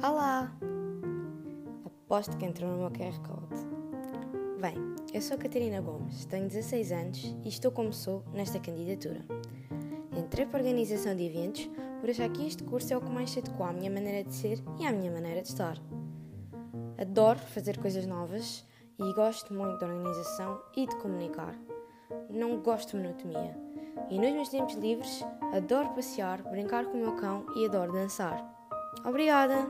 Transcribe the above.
Olá! Aposto que entrou no meu QR Code. Bem, eu sou Catarina Gomes, tenho 16 anos e estou como sou nesta candidatura. Entrei para a organização de eventos por achar que este curso é o que mais se adequa à minha maneira de ser e à minha maneira de estar. Adoro fazer coisas novas e gosto muito da organização e de comunicar. Não gosto de monotonia. E nos meus tempos livres adoro passear, brincar com o meu cão e adoro dançar. Obrigada!